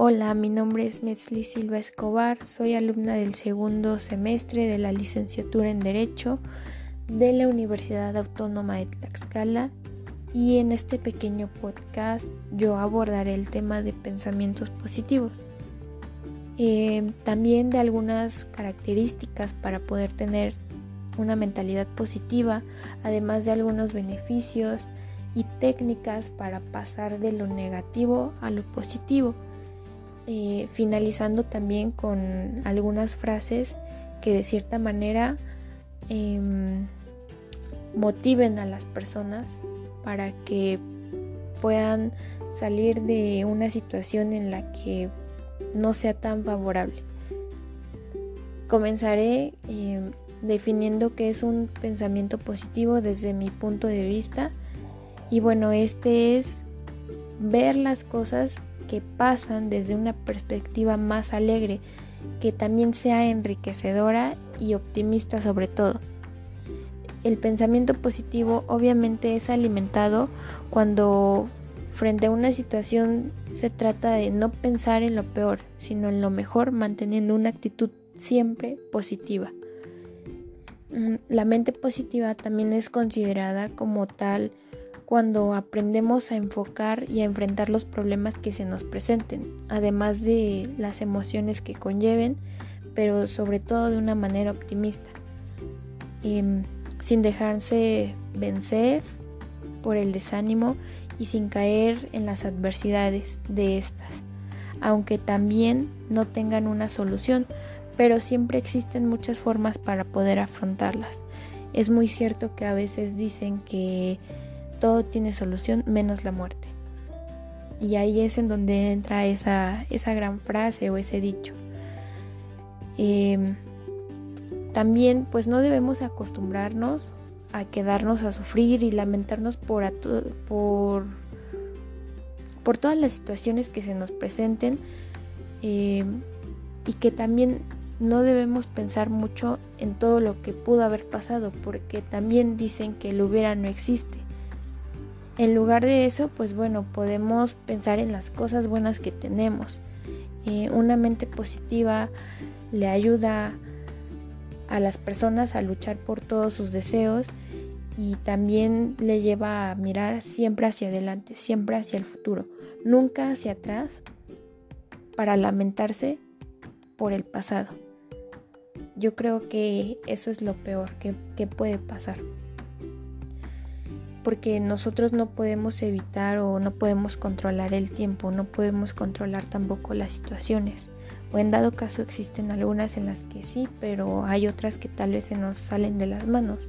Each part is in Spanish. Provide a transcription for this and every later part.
Hola, mi nombre es Metzli Silva Escobar, soy alumna del segundo semestre de la licenciatura en Derecho de la Universidad Autónoma de Tlaxcala y en este pequeño podcast yo abordaré el tema de pensamientos positivos. Eh, también de algunas características para poder tener una mentalidad positiva, además de algunos beneficios y técnicas para pasar de lo negativo a lo positivo. Eh, finalizando también con algunas frases que de cierta manera em, motiven a las personas para que puedan salir de una situación en la que no sea tan favorable. Comenzaré em, definiendo qué es un pensamiento positivo desde mi punto de vista y bueno, este es ver las cosas que pasan desde una perspectiva más alegre, que también sea enriquecedora y optimista sobre todo. El pensamiento positivo obviamente es alimentado cuando frente a una situación se trata de no pensar en lo peor, sino en lo mejor, manteniendo una actitud siempre positiva. Mm, la mente positiva también es considerada como tal cuando aprendemos a enfocar y a enfrentar los problemas que se nos presenten, además de las emociones que conlleven, pero sobre todo de una manera optimista, em, sin dejarse vencer por el desánimo y sin caer en las adversidades de estas, aunque también no tengan una solución, pero siempre existen muchas formas para poder afrontarlas. Es muy cierto que a veces dicen que todo tiene solución menos la muerte. Y ahí es en donde entra esa, esa gran frase o ese dicho. Em, también pues no debemos acostumbrarnos a quedarnos a sufrir y lamentarnos por, por, por todas las situaciones que se nos presenten em, y que también no debemos pensar mucho en todo lo que pudo haber pasado porque también dicen que el hubiera no existe en lugar de eso, pues bueno, podemos pensar en las cosas buenas que tenemos. Eh, una mente positiva le ayuda a las personas a luchar por todos sus deseos y también le lleva a mirar siempre hacia adelante, siempre hacia el futuro, nunca hacia atrás para lamentarse por el pasado. Yo creo que eso es lo peor que, que puede pasar porque nosotros no podemos evitar o no podemos controlar el tiempo, no podemos controlar tampoco las situaciones. O en dado caso existen algunas en las que sí, pero hay otras que tal vez se nos salen de las manos.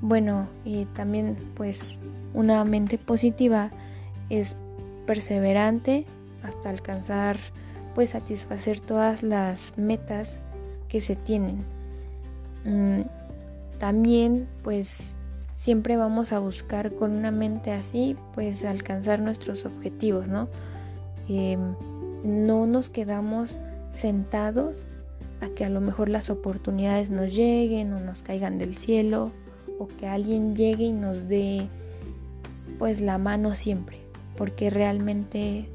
Bueno, y también pues una mente positiva es perseverante hasta alcanzar pues satisfacer todas las metas que se tienen. Mm, también pues siempre vamos a buscar con una mente así, pues alcanzar nuestros objetivos, ¿no? Em, no nos quedamos sentados a que a lo mejor las oportunidades nos lleguen o nos caigan del cielo o que alguien llegue y nos dé pues la mano siempre, porque realmente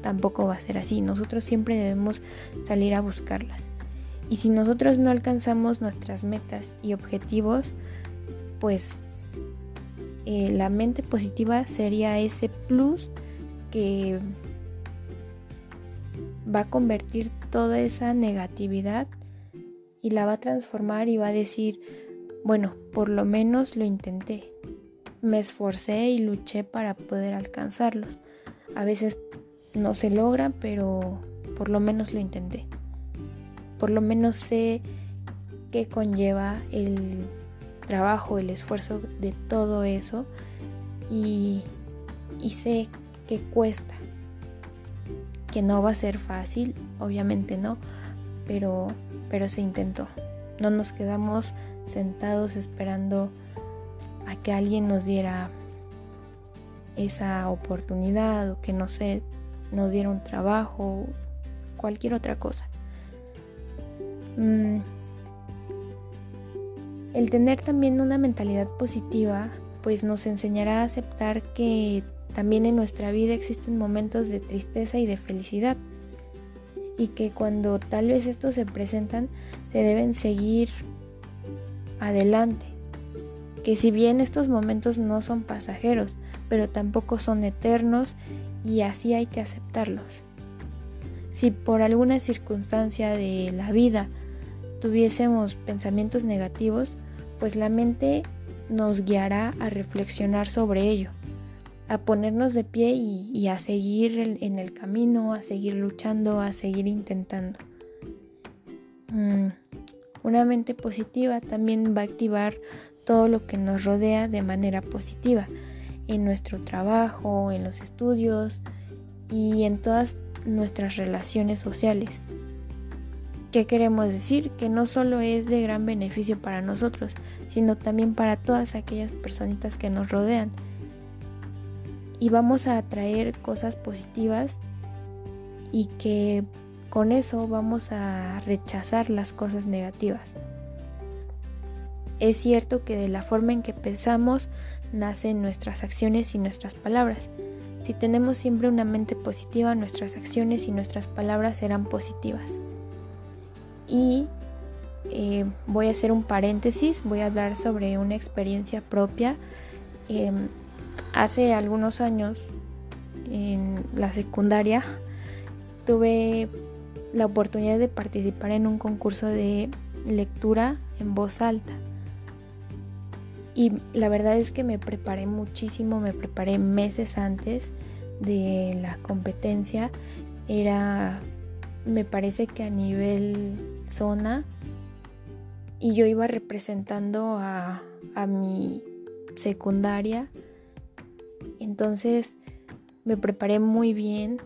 tampoco va a ser así. Nosotros siempre debemos salir a buscarlas. Y si nosotros no alcanzamos nuestras metas y objetivos, pues eh, la mente positiva sería ese plus que va a convertir toda esa negatividad y la va a transformar y va a decir, bueno, por lo menos lo intenté. Me esforcé y luché para poder alcanzarlos. A veces no se logra, pero por lo menos lo intenté. Por lo menos sé qué conlleva el trabajo, el esfuerzo de todo eso y, sé que cuesta, que no va a ser fácil, obviamente no, pero, pero se intentó. No nos quedamos sentados esperando a que alguien nos diera esa oportunidad o que no sé, nos diera un trabajo, cualquier otra cosa. Mm, el tener también una mentalidad positiva pues nos enseñará a aceptar que también en nuestra vida existen momentos de tristeza y de felicidad y que cuando tal vez estos se presentan se deben seguir adelante. Que si bien estos momentos no son pasajeros, pero tampoco son eternos y así hay que aceptarlos. Si por alguna circunstancia de la vida tuviésemos pensamientos negativos, pues la mente nos guiará a reflexionar sobre ello, a ponernos de pie y, a seguir en el camino, a seguir luchando, a seguir intentando. Mm, una mente positiva también va a activar todo lo que nos rodea de manera positiva, en nuestro trabajo, en los estudios y en todas nuestras relaciones sociales. ¿Qué queremos decir? Que no solo es de gran beneficio para nosotros, sino también para todas aquellas personitas que nos rodean. Y vamos a atraer cosas positivas y que con eso vamos a rechazar las cosas negativas. Es cierto que de la forma en que pensamos nacen nuestras acciones y nuestras palabras. Si tenemos siempre una mente positiva, nuestras acciones y nuestras palabras serán positivas. Y eh, voy a hacer un paréntesis, voy a hablar sobre una experiencia propia. Em, hace algunos años, en la secundaria, tuve la oportunidad de participar en un concurso de lectura en voz alta. Y la verdad es que me preparé muchísimo, me preparé meses antes de la competencia. Era me parece que a nivel y yo iba representando a, mi secundaria. Entonces me preparé muy bien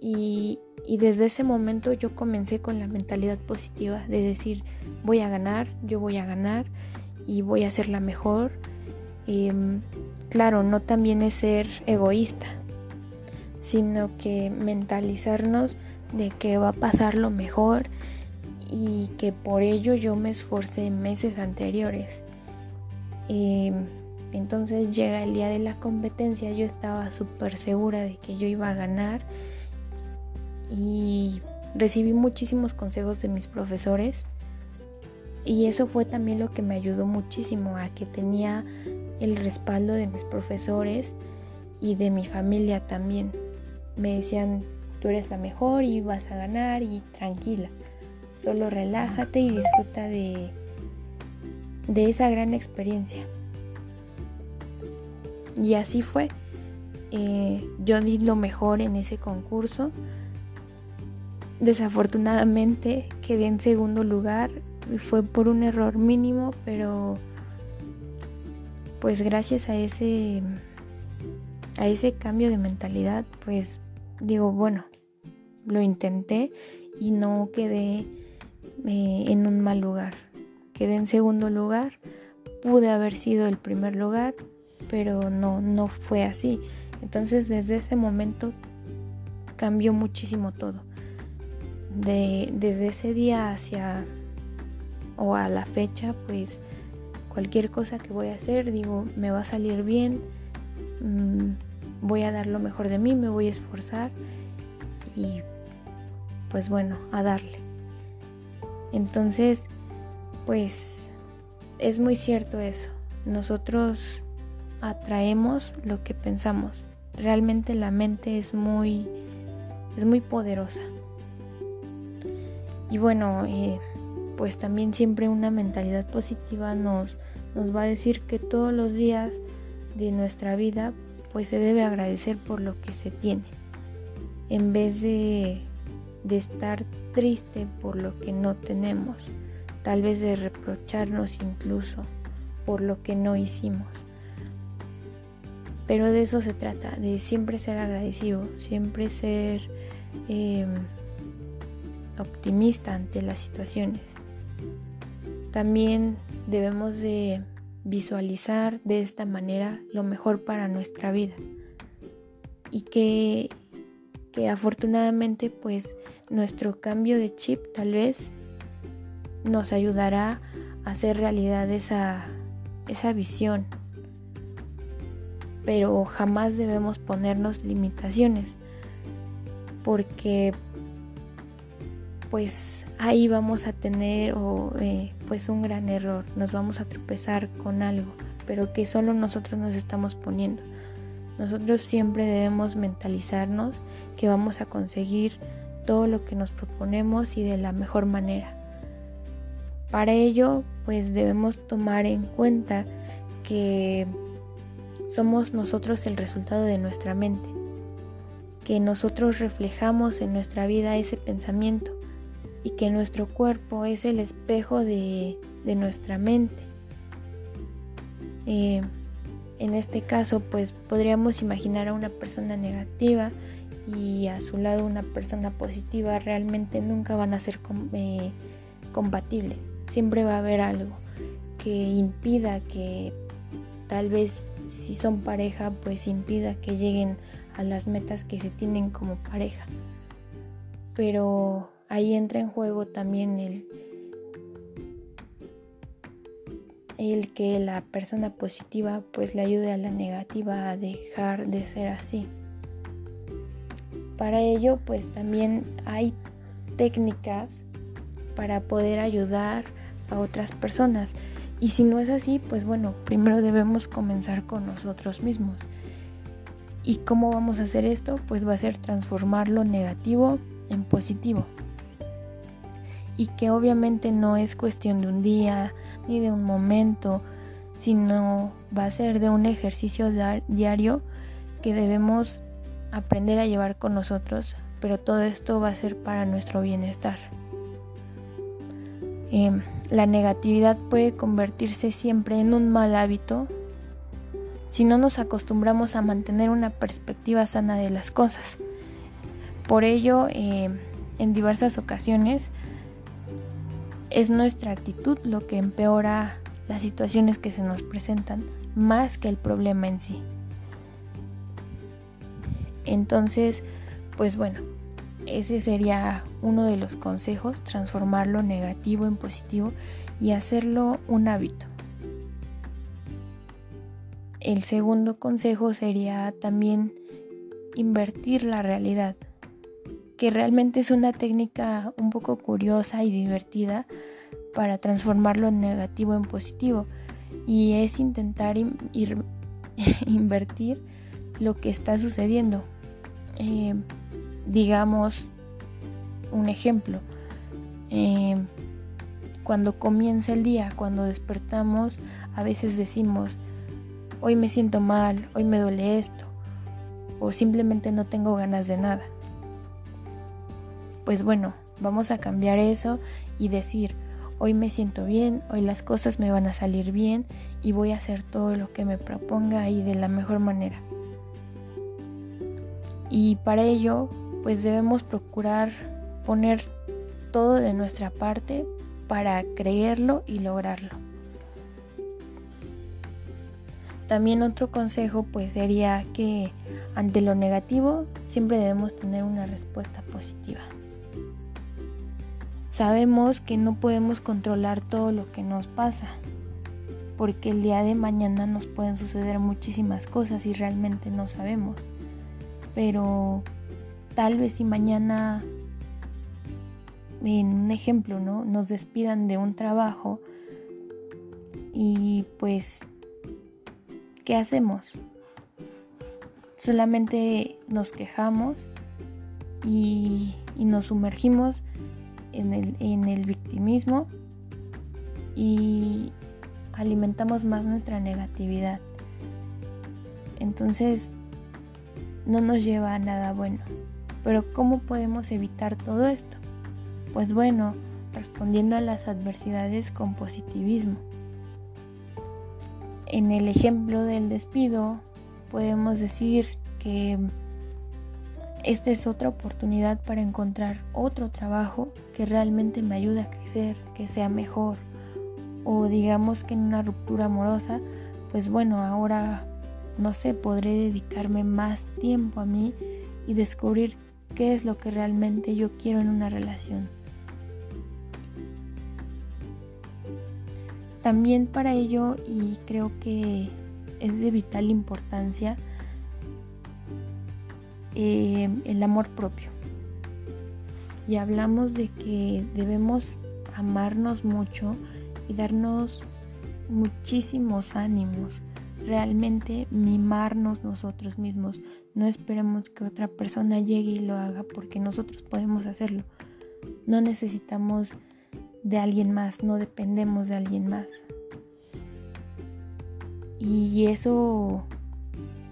y, desde ese momento yo comencé con la mentalidad positiva de decir voy a ganar, yo voy a ganar y voy a ser la mejor. Em, claro, no también es ser egoísta, sino que mentalizarnos de que va a pasar lo mejor y que por ello yo me esforcé meses anteriores. Y entonces llega el día de la competencia, yo estaba súper segura de que yo iba a ganar y recibí muchísimos consejos de mis profesores y eso fue también lo que me ayudó muchísimo a que tenía el respaldo de mis profesores y de mi familia también. Me decían, tú eres la mejor y vas a ganar y tranquila. Solo relájate y disfruta de, de esa gran experiencia. Y así fue. Eh, yo di lo mejor en ese concurso. Desafortunadamente quedé en segundo lugar. Fue por un error mínimo, pero pues gracias a ese a ese cambio de mentalidad, pues digo, bueno, lo intenté y no quedé eh, en un mal lugar. Quedé en segundo lugar, pude haber sido el primer lugar, pero no, no fue así. Entonces desde ese momento cambió muchísimo todo. De, desde ese día hacia o a la fecha, pues cualquier cosa que voy a hacer, digo, me va a salir bien. Mm, voy a dar lo mejor de mí, me voy a esforzar y pues bueno, a darle. Entonces, pues es muy cierto eso. Nosotros atraemos lo que pensamos. Realmente la mente es muy es muy poderosa. Y bueno, eh, pues también siempre una mentalidad positiva nos, nos va a decir que todos los días de nuestra vida pues se debe agradecer por lo que se tiene, en vez de, de estar triste por lo que no tenemos, tal vez de reprocharnos incluso por lo que no hicimos. Pero de eso se trata, de siempre ser agradecido, siempre ser em, optimista ante las situaciones. También debemos de visualizar de esta manera lo mejor para nuestra vida y que, que afortunadamente pues nuestro cambio de chip tal vez nos ayudará a hacer realidad esa, esa visión pero jamás debemos ponernos limitaciones porque pues ahí vamos a tener eh, pues un gran error, nos vamos a tropezar con algo, pero que solo nosotros nos estamos poniendo. Nosotros siempre debemos mentalizarnos que vamos a conseguir todo lo que nos proponemos y de la mejor manera. Para ello, pues debemos tomar en cuenta que somos nosotros el resultado de nuestra mente, que nosotros reflejamos en nuestra vida ese pensamiento y que nuestro cuerpo es el espejo de, nuestra mente. Eh, en este caso, pues podríamos imaginar a una persona negativa y a su lado una persona positiva, realmente nunca van a ser eh, compatibles. Siempre va a haber algo que impida que tal vez si son pareja, pues impida que lleguen a las metas que se tienen como pareja. Pero ahí entra en juego también el, el que la persona positiva pues le ayude a la negativa a dejar de ser así. Para ello pues también hay técnicas para poder ayudar a otras personas. Y si no es así, pues bueno, primero debemos comenzar con nosotros mismos. ¿Y cómo vamos a hacer esto? Pues va a ser transformar lo negativo en positivo. Y que obviamente no es cuestión de un día ni de un momento, sino va a ser de un ejercicio diario que debemos aprender a llevar con nosotros, pero todo esto va a ser para nuestro bienestar. Em, la negatividad puede convertirse siempre en un mal hábito si no nos acostumbramos a mantener una perspectiva sana de las cosas. Por ello, em, en diversas ocasiones, es nuestra actitud lo que empeora las situaciones que se nos presentan más que el problema en sí. Entonces, pues bueno, ese sería uno de los consejos, transformar lo negativo en positivo y hacerlo un hábito. El segundo consejo sería también invertir la realidad, que realmente es una técnica un poco curiosa y divertida para transformar lo negativo en positivo y es intentar invertir lo que está sucediendo. Eh, digamos un ejemplo. Eh, cuando comienza el día, cuando despertamos, a veces decimos, hoy me siento mal, hoy me duele esto, o simplemente no tengo ganas de nada. Pues bueno, vamos a cambiar eso y decir, hoy me siento bien, hoy las cosas me van a salir bien y voy a hacer todo lo que me proponga y de la mejor manera. Y para ello pues debemos procurar poner todo de nuestra parte para creerlo y lograrlo. También otro consejo pues sería que ante lo negativo siempre debemos tener una respuesta positiva. Sabemos que no podemos controlar todo lo que nos pasa, porque el día de mañana nos pueden suceder muchísimas cosas y realmente no sabemos. Pero tal vez si mañana, en un ejemplo, ¿no? Nos despidan de un trabajo y pues, ¿qué hacemos? Solamente nos quejamos y, nos sumergimos en el, en el victimismo y alimentamos más nuestra negatividad. Entonces, no nos lleva a nada bueno. Pero ¿cómo podemos evitar todo esto? Pues bueno, respondiendo a las adversidades con positivismo. En el ejemplo del despido, podemos decir que esta es otra oportunidad para encontrar otro trabajo que realmente me ayude a crecer, que sea mejor. O digamos que en una ruptura amorosa, pues bueno, ahora no sé, podré dedicarme más tiempo a mí y descubrir qué es lo que realmente yo quiero en una relación. También para ello, y creo que es de vital importancia eh, el amor propio. Y hablamos de que debemos amarnos mucho y darnos muchísimos ánimos. Realmente mimarnos nosotros mismos. No esperemos que otra persona llegue y lo haga porque nosotros podemos hacerlo. No necesitamos de alguien más, no dependemos de alguien más. Y eso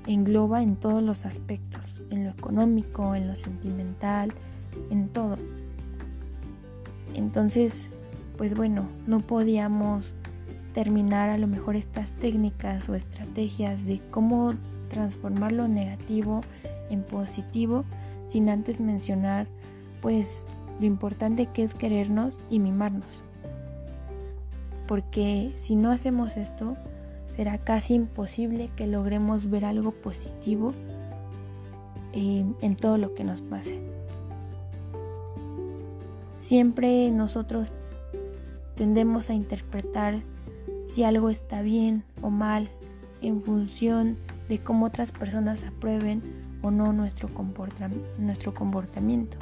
engloba en todos los aspectos, en lo económico, en lo sentimental, en todo. Entonces, pues bueno, no podíamos terminar a lo mejor estas técnicas o estrategias de cómo transformar lo negativo en positivo sin antes mencionar pues lo importante que es querernos y mimarnos. Porque si no hacemos esto, será casi imposible que logremos ver algo positivo en todo lo que nos pase. Siempre nosotros tendemos a interpretar si algo está bien o mal en función de cómo otras personas aprueben o no nuestro, nuestro comportamiento.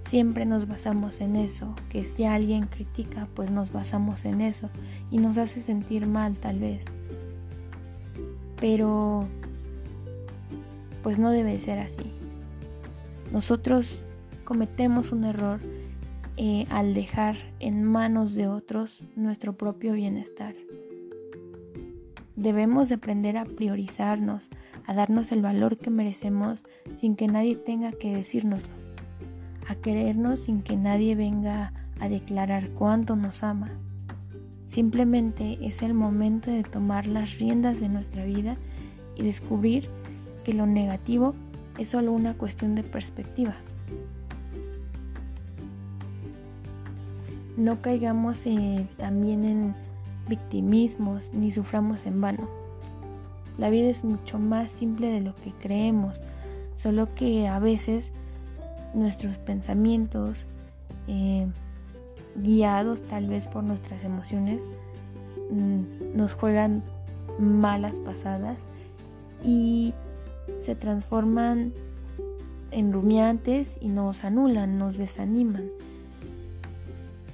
Siempre nos basamos en eso, que si alguien critica, pues nos basamos en eso y nos hace sentir mal tal vez. Pero, pues no debe ser así. Nosotros cometemos un error eh, al dejar en manos de otros nuestro propio bienestar. Debemos de aprender a priorizarnos, a darnos el valor que merecemos sin que nadie tenga que decírnoslo, a querernos sin que nadie venga a declarar cuánto nos ama. Simplemente es el momento de tomar las riendas de nuestra vida y descubrir que lo negativo es solo una cuestión de perspectiva. no caigamos eh, también en victimismos ni suframos en vano. La vida es mucho más simple de lo que creemos, solo que a veces nuestros pensamientos, eh, guiados tal vez por nuestras emociones, mm, nos juegan malas pasadas y se transforman en rumiantes y nos anulan, nos desaniman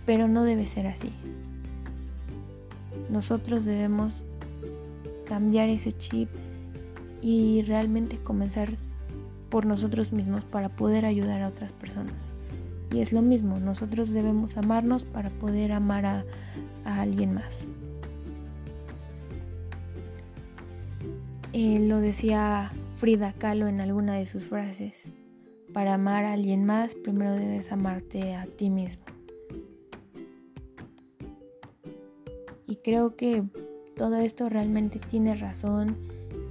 pero no debe ser así. Nosotros debemos cambiar ese chip y realmente comenzar por nosotros mismos para poder ayudar a otras personas. Y es lo mismo, nosotros debemos amarnos para poder amar a, alguien más. Eh, lo decía Frida Kahlo en alguna de sus frases. Para amar a alguien más, primero debes amarte a ti mismo. Y creo que todo esto realmente tiene razón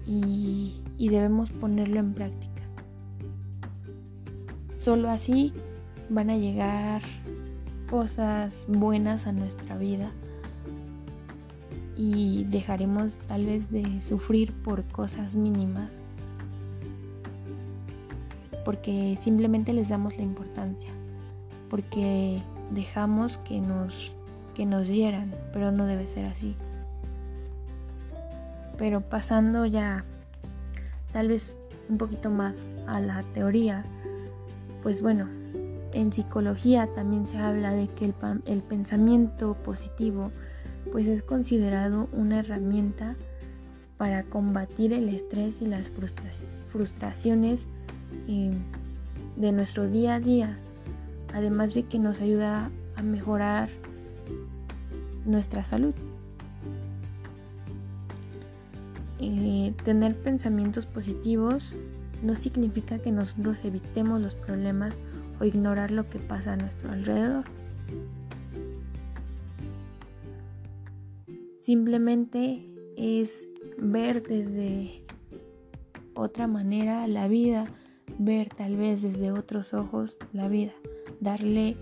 y, debemos ponerlo en práctica. Solo así van a llegar cosas buenas a nuestra vida y dejaremos tal vez de sufrir por cosas mínimas porque simplemente les damos la importancia porque dejamos que nos que nos dieran, pero no debe ser así. Pero pasando ya tal vez un poquito más a la teoría, pues bueno, en psicología también se habla de que el, el pensamiento positivo pues es considerado una herramienta para combatir el estrés y las frustraciones de nuestro día a día, además de que nos ayuda a mejorar nuestra salud. Eh, tener pensamientos positivos no significa que nosotros evitemos los problemas o ignorar lo que pasa a nuestro alrededor. Simplemente es ver desde otra manera la vida, ver tal vez desde otros ojos la vida, darle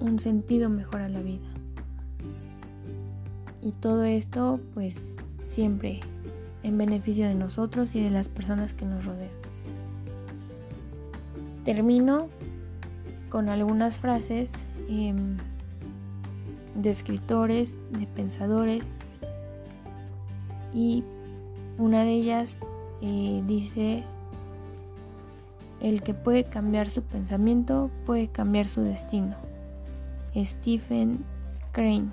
un sentido mejor a la vida. Y todo esto pues siempre en beneficio de nosotros y de las personas que nos rodean. Termino con algunas frases em, de escritores, de pensadores y una de ellas eh, dice, el que puede cambiar su pensamiento puede cambiar su destino. Stephen Crane.